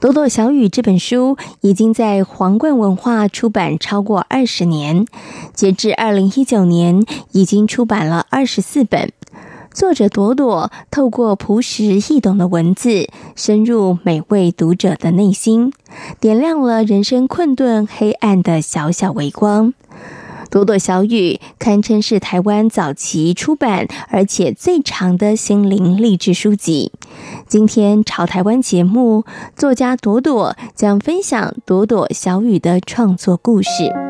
朵朵小雨》这本书已经在皇冠文化出版超过二十年，截至二零一九年，已经出版了二十四本。作者朵朵透过朴实易懂的文字，深入每位读者的内心，点亮了人生困顿黑暗的小小微光。朵朵小雨堪称是台湾早期出版而且最长的心灵励志书籍。今天朝台湾节目，作家朵朵将分享朵朵小雨的创作故事。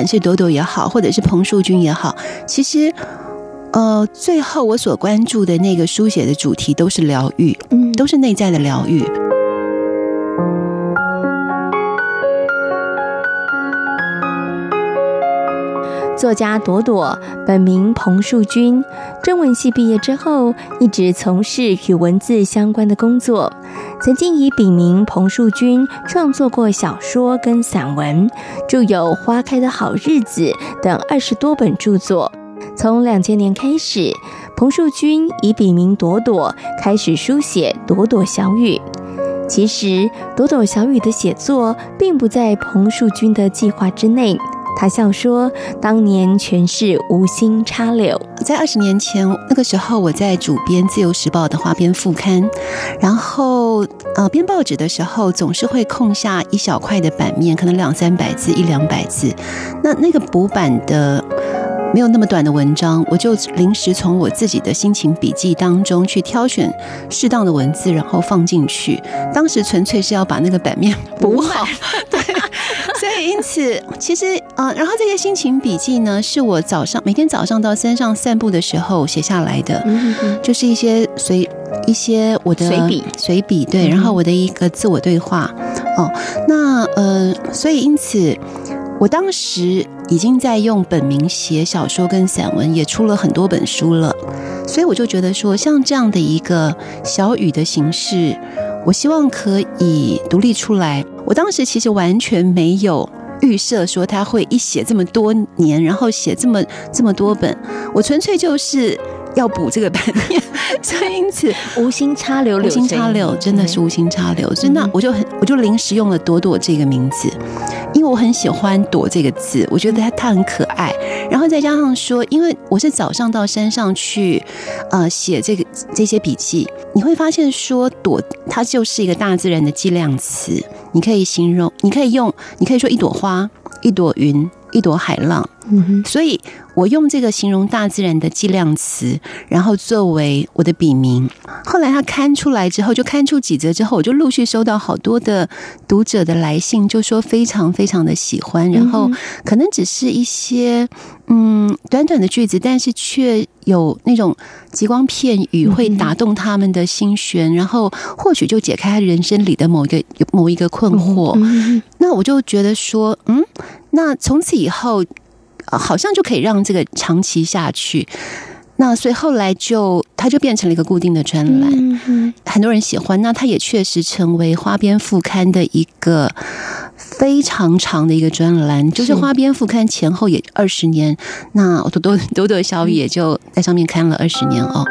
管是朵朵也好，或者是彭树军也好，其实，呃，最后我所关注的那个书写的主题都是疗愈，嗯，都是内在的疗愈。作家朵朵本名彭树军，中文系毕业之后，一直从事与文字相关的工作。曾经以笔名彭树军创作过小说跟散文，著有《花开的好日子》等二十多本著作。从两千年开始，彭树军以笔名朵朵开始书写《朵朵小雨》。其实，《朵朵小雨》的写作并不在彭树军的计划之内。他笑说：“当年全是无心插柳。在二十年前，那个时候我在主编《自由时报》的花边副刊，然后呃编报纸的时候，总是会空下一小块的版面，可能两三百字、一两百字。那那个补版的没有那么短的文章，我就临时从我自己的心情笔记当中去挑选适当的文字，然后放进去。当时纯粹是要把那个版面补好。”因此，其实，呃，然后这些心情笔记呢，是我早上每天早上到山上散步的时候写下来的，就是一些随一些我的随笔随笔，对，然后我的一个自我对话，哦，那呃，所以因此，我当时已经在用本名写小说跟散文，也出了很多本书了，所以我就觉得说，像这样的一个小雨的形式。我希望可以独立出来。我当时其实完全没有预设说他会一写这么多年，然后写这么这么多本。我纯粹就是要补这个版面，所以因此 无心插柳，无心插柳真的是无心插柳。所以那我就很我就临时用了朵朵这个名字，因为我很喜欢朵这个字，我觉得它它很可爱。然后再加上说，因为我是早上到山上去，呃，写这个这些笔记，你会发现说朵它就是一个大自然的计量词，你可以形容，你可以用，你可以说一朵花，一朵云，一朵海浪。嗯，所以我用这个形容大自然的计量词，然后作为我的笔名。后来他刊出来之后，就刊出几则之后，我就陆续收到好多的读者的来信，就说非常非常的喜欢。然后可能只是一些嗯短短的句子，但是却有那种极光片语，会打动他们的心弦，然后或许就解开他人生里的某一个某一个困惑。那我就觉得说，嗯，那从此以后。好像就可以让这个长期下去，那所以后来就它就变成了一个固定的专栏，很多人喜欢。那它也确实成为花边副刊的一个非常长的一个专栏，就是花边副刊前后也二十年。那朵朵朵朵小雨也就在上面看了二十年哦。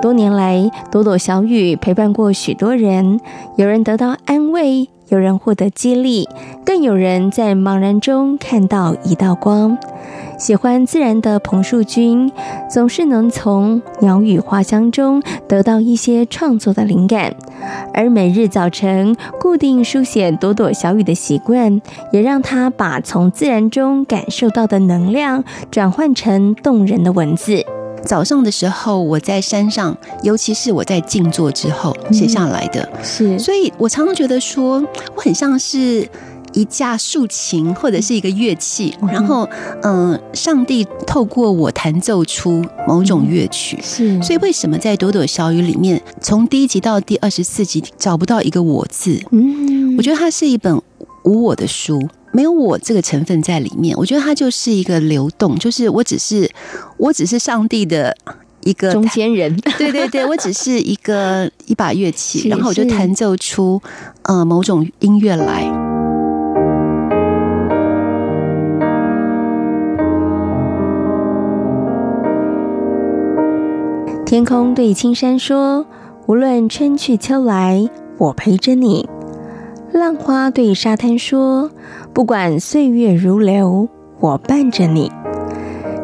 多年来，朵朵小雨陪伴过许多人，有人得到安慰，有人获得激励，更有人在茫然中看到一道光。喜欢自然的彭树君，总是能从鸟语花香中得到一些创作的灵感，而每日早晨固定书写朵朵小雨的习惯，也让他把从自然中感受到的能量转换成动人的文字。早上的时候，我在山上，尤其是我在静坐之后写下来的，嗯、是，所以我常常觉得说，我很像是。一架竖琴或者是一个乐器，然后，嗯、呃，上帝透过我弹奏出某种乐曲，是。所以为什么在朵朵小雨里面，从第一集到第二十四集找不到一个我字？嗯，我觉得它是一本无我的书，没有我这个成分在里面。我觉得它就是一个流动，就是我只是我只是上帝的一个中间人。对对对，我只是一个 一把乐器，然后我就弹奏出呃某种音乐来。天空对青山说：“无论春去秋来，我陪着你。”浪花对沙滩说：“不管岁月如流，我伴着你。”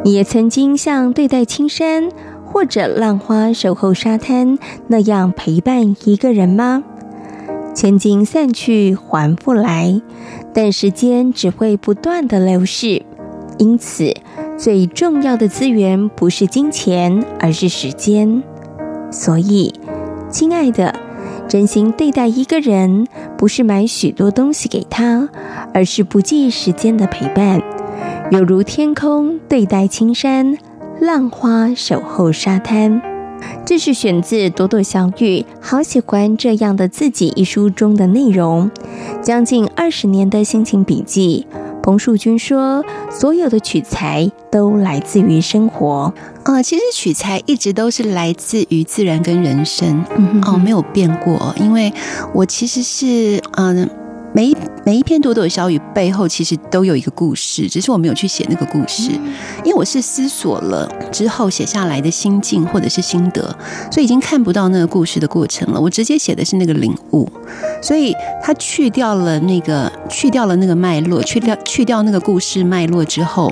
你也曾经像对待青山或者浪花守候沙滩那样陪伴一个人吗？千金散去还复来，但时间只会不断地流逝，因此。最重要的资源不是金钱，而是时间。所以，亲爱的，真心对待一个人，不是买许多东西给他，而是不计时间的陪伴，犹如天空对待青山，浪花守候沙滩。这是选自《朵朵小雨》，好喜欢这样的自己一书中的内容，将近二十年的心情笔记。彭树军说：“所有的取材都来自于生活，呃，其实取材一直都是来自于自然跟人生，嗯哦，没有变过。因为我其实是，嗯、呃。”每一每一篇朵朵小雨背后，其实都有一个故事，只是我没有去写那个故事，因为我是思索了之后写下来的心境或者是心得，所以已经看不到那个故事的过程了。我直接写的是那个领悟，所以他去掉了那个去掉了那个脉络，去掉去掉那个故事脉络之后。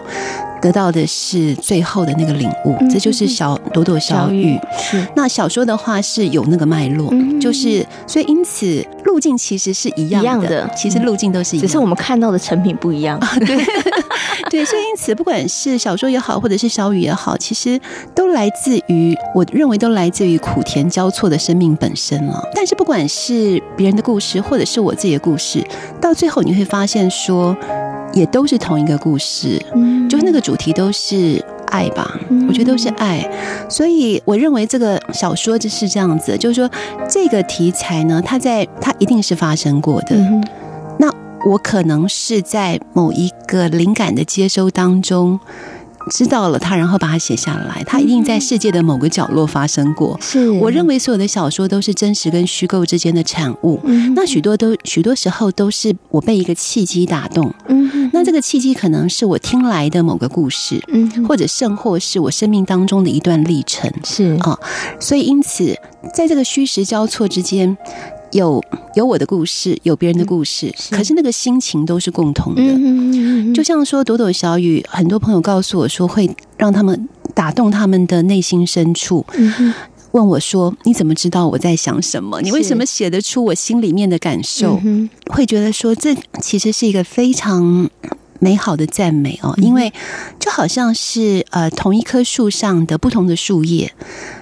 得到的是最后的那个领悟，这就是小朵朵小雨。是那小说的话是有那个脉络，就是所以因此路径其实是一样的，其实路径都是一样，只是我们看到的成品不一样。对 对，所以因此不管是小说也好，或者是小雨也好，其实都来自于我认为都来自于苦甜交错的生命本身了。但是不管是别人的故事，或者是我自己的故事，到最后你会发现说。也都是同一个故事，嗯，就是那个主题都是爱吧，我觉得都是爱，所以我认为这个小说就是这样子，就是说这个题材呢，它在它一定是发生过的，那我可能是在某一个灵感的接收当中。知道了他，然后把它写下来。他一定在世界的某个角落发生过。是，我认为所有的小说都是真实跟虚构之间的产物。嗯，那许多都许多时候都是我被一个契机打动。嗯，那这个契机可能是我听来的某个故事。嗯，或者甚或是我生命当中的一段历程。是啊，所以因此在这个虚实交错之间。有有我的故事，有别人的故事，是，可是那个心情都是共同的。嗯嗯嗯，就像说朵朵小雨，很多朋友告诉我说，会让他们打动他们的内心深处。嗯，问我说：“你怎么知道我在想什么？你为什么写得出我心里面的感受？”会觉得说，这其实是一个非常。美好的赞美哦，因为就好像是呃同一棵树上的不同的树叶，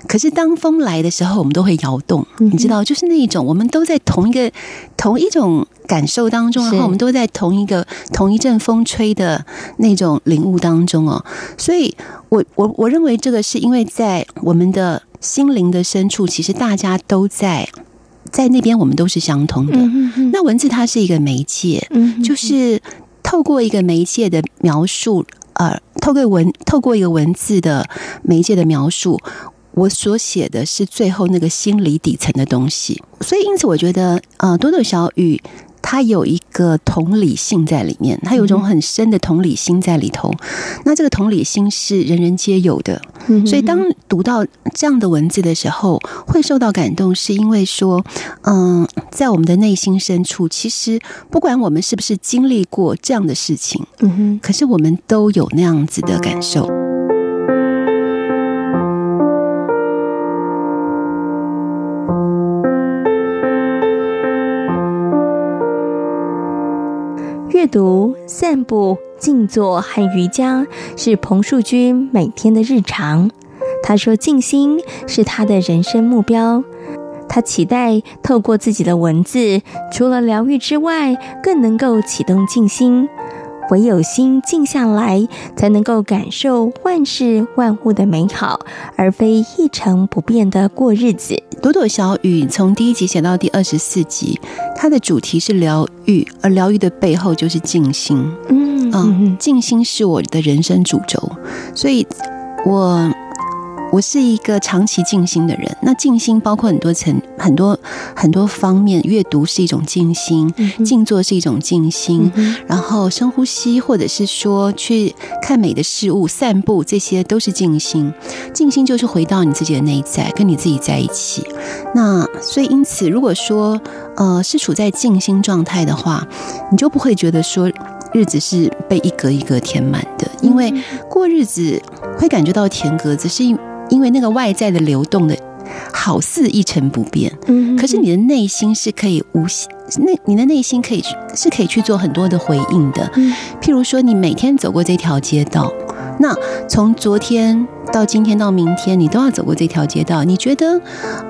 可是当风来的时候，我们都会摇动，你知道，就是那一种我们都在同一个同一种感受当中，然后我们都在同一个同一阵风吹的那种领悟当中哦，所以我我我认为这个是因为在我们的心灵的深处，其实大家都在在那边，我们都是相通的。那文字它是一个媒介，就是。透过一个媒介的描述，呃，透过文，透过一个文字的媒介的描述，我所写的是最后那个心理底层的东西。所以，因此，我觉得，呃，朵朵小雨。它有一个同理性在里面，他有一种很深的同理心在里头。那这个同理心是人人皆有的，所以当读到这样的文字的时候，会受到感动，是因为说，嗯，在我们的内心深处，其实不管我们是不是经历过这样的事情，嗯哼，可是我们都有那样子的感受。读、散步、静坐和瑜伽是彭树军每天的日常。他说：“静心是他的人生目标。他期待透过自己的文字，除了疗愈之外，更能够启动静心。唯有心静下来，才能够感受万事万物的美好，而非一成不变的过日子。”朵朵小雨从第一集写到第二十四集，它的主题是疗愈，而疗愈的背后就是静心。嗯嗯，静心是我的人生主轴，所以我。我是一个长期静心的人，那静心包括很多层、很多很多方面。阅读是一种静心，静坐是一种静心，然后深呼吸，或者是说去看美的事物、散步，这些都是静心。静心就是回到你自己的内在，跟你自己在一起。那所以因此，如果说呃是处在静心状态的话，你就不会觉得说日子是被一格一格填满的，因为过日子会感觉到填格子，是因。为那个外在的流动的，好似一成不变，嗯，可是你的内心是可以无限，那你的内心可以是可以去做很多的回应的，嗯，譬如说你每天走过这条街道，那从昨天到今天到明天，你都要走过这条街道，你觉得，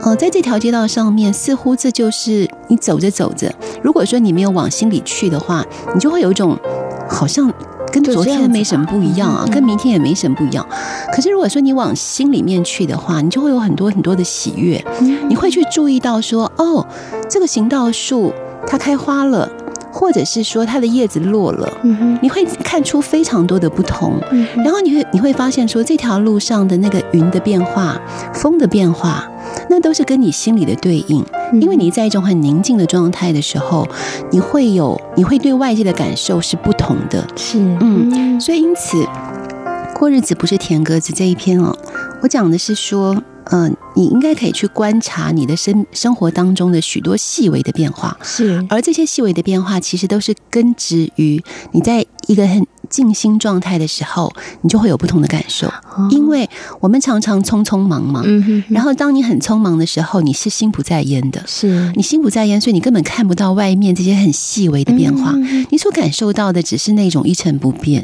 呃，在这条街道上面，似乎这就是你走着走着，如果说你没有往心里去的话，你就会有一种好像。跟昨天没什么不一样啊，跟明天也没什么不一样。可是如果说你往心里面去的话，你就会有很多很多的喜悦。你会去注意到说，哦，这个行道树它开花了，或者是说它的叶子落了。你会看出非常多的不同。然后你会你会发现说，这条路上的那个云的变化、风的变化，那都是跟你心里的对应。因为你在一种很宁静的状态的时候，你会有，你会对外界的感受是不同的。是，嗯，所以因此，过日子不是填格子这一篇哦，我讲的是说，嗯、呃，你应该可以去观察你的生生活当中的许多细微的变化。是，而这些细微的变化，其实都是根植于你在一个很。静心状态的时候，你就会有不同的感受，因为我们常常匆匆忙忙，然后当你很匆忙的时候，你是心不在焉的，是。你心不在焉，所以你根本看不到外面这些很细微的变化，你所感受到的只是那种一成不变。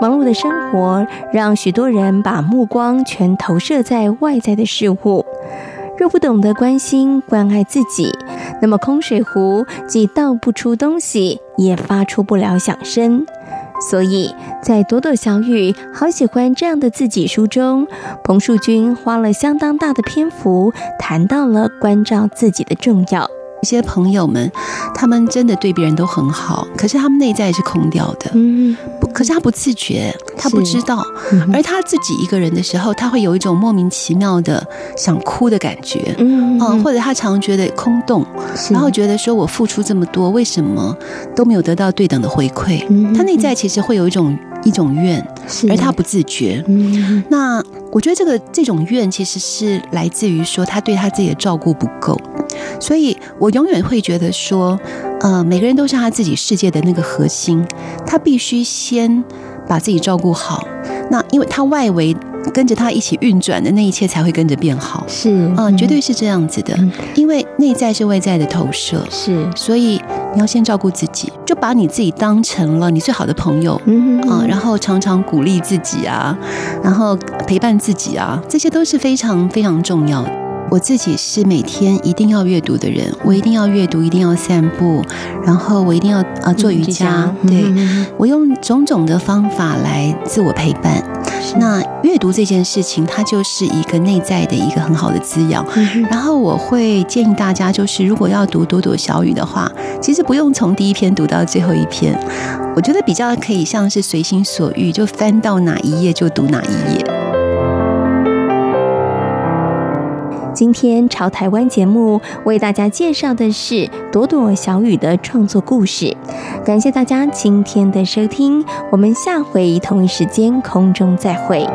忙碌的生活让许多人把目光全投射在外在的事物。若不懂得关心、关爱自己，那么空水壶既倒不出东西，也发出不了响声。所以在朵朵小雨好喜欢这样的自己书中，彭树军花了相当大的篇幅谈到了关照自己的重要。一些朋友们，他们真的对别人都很好，可是他们内在是空掉的。嗯，不，可是他不自觉，他不知道。而他自己一个人的时候，他会有一种莫名其妙的想哭的感觉。嗯，或者他常觉得空洞，然后觉得说我付出这么多，为什么都没有得到对等的回馈？他内在其实会有一种一种怨，而他不自觉。嗯，那我觉得这个这种怨其实是来自于说他对他自己的照顾不够。所以我永远会觉得说，呃，每个人都是他自己世界的那个核心，他必须先把自己照顾好。那因为他外围跟着他一起运转的那一切才会跟着变好。是，嗯，绝对是这样子的。因为内在是外在的投射。是，所以你要先照顾自己，就把你自己当成了你最好的朋友。嗯嗯，然后常常鼓励自己啊，然后陪伴自己啊，这些都是非常非常重要的。我自己是每天一定要阅读的人，我一定要阅读，一定要散步，然后我一定要啊做瑜伽。对，我用种种的方法来自我陪伴。那阅读这件事情，它就是一个内在的一个很好的滋养。然后我会建议大家，就是如果要读朵朵小雨的话，其实不用从第一篇读到最后一篇，我觉得比较可以像是随心所欲，就翻到哪一页就读哪一页。今天朝台湾节目为大家介绍的是朵朵小雨的创作故事。感谢大家今天的收听，我们下回同一时间空中再会。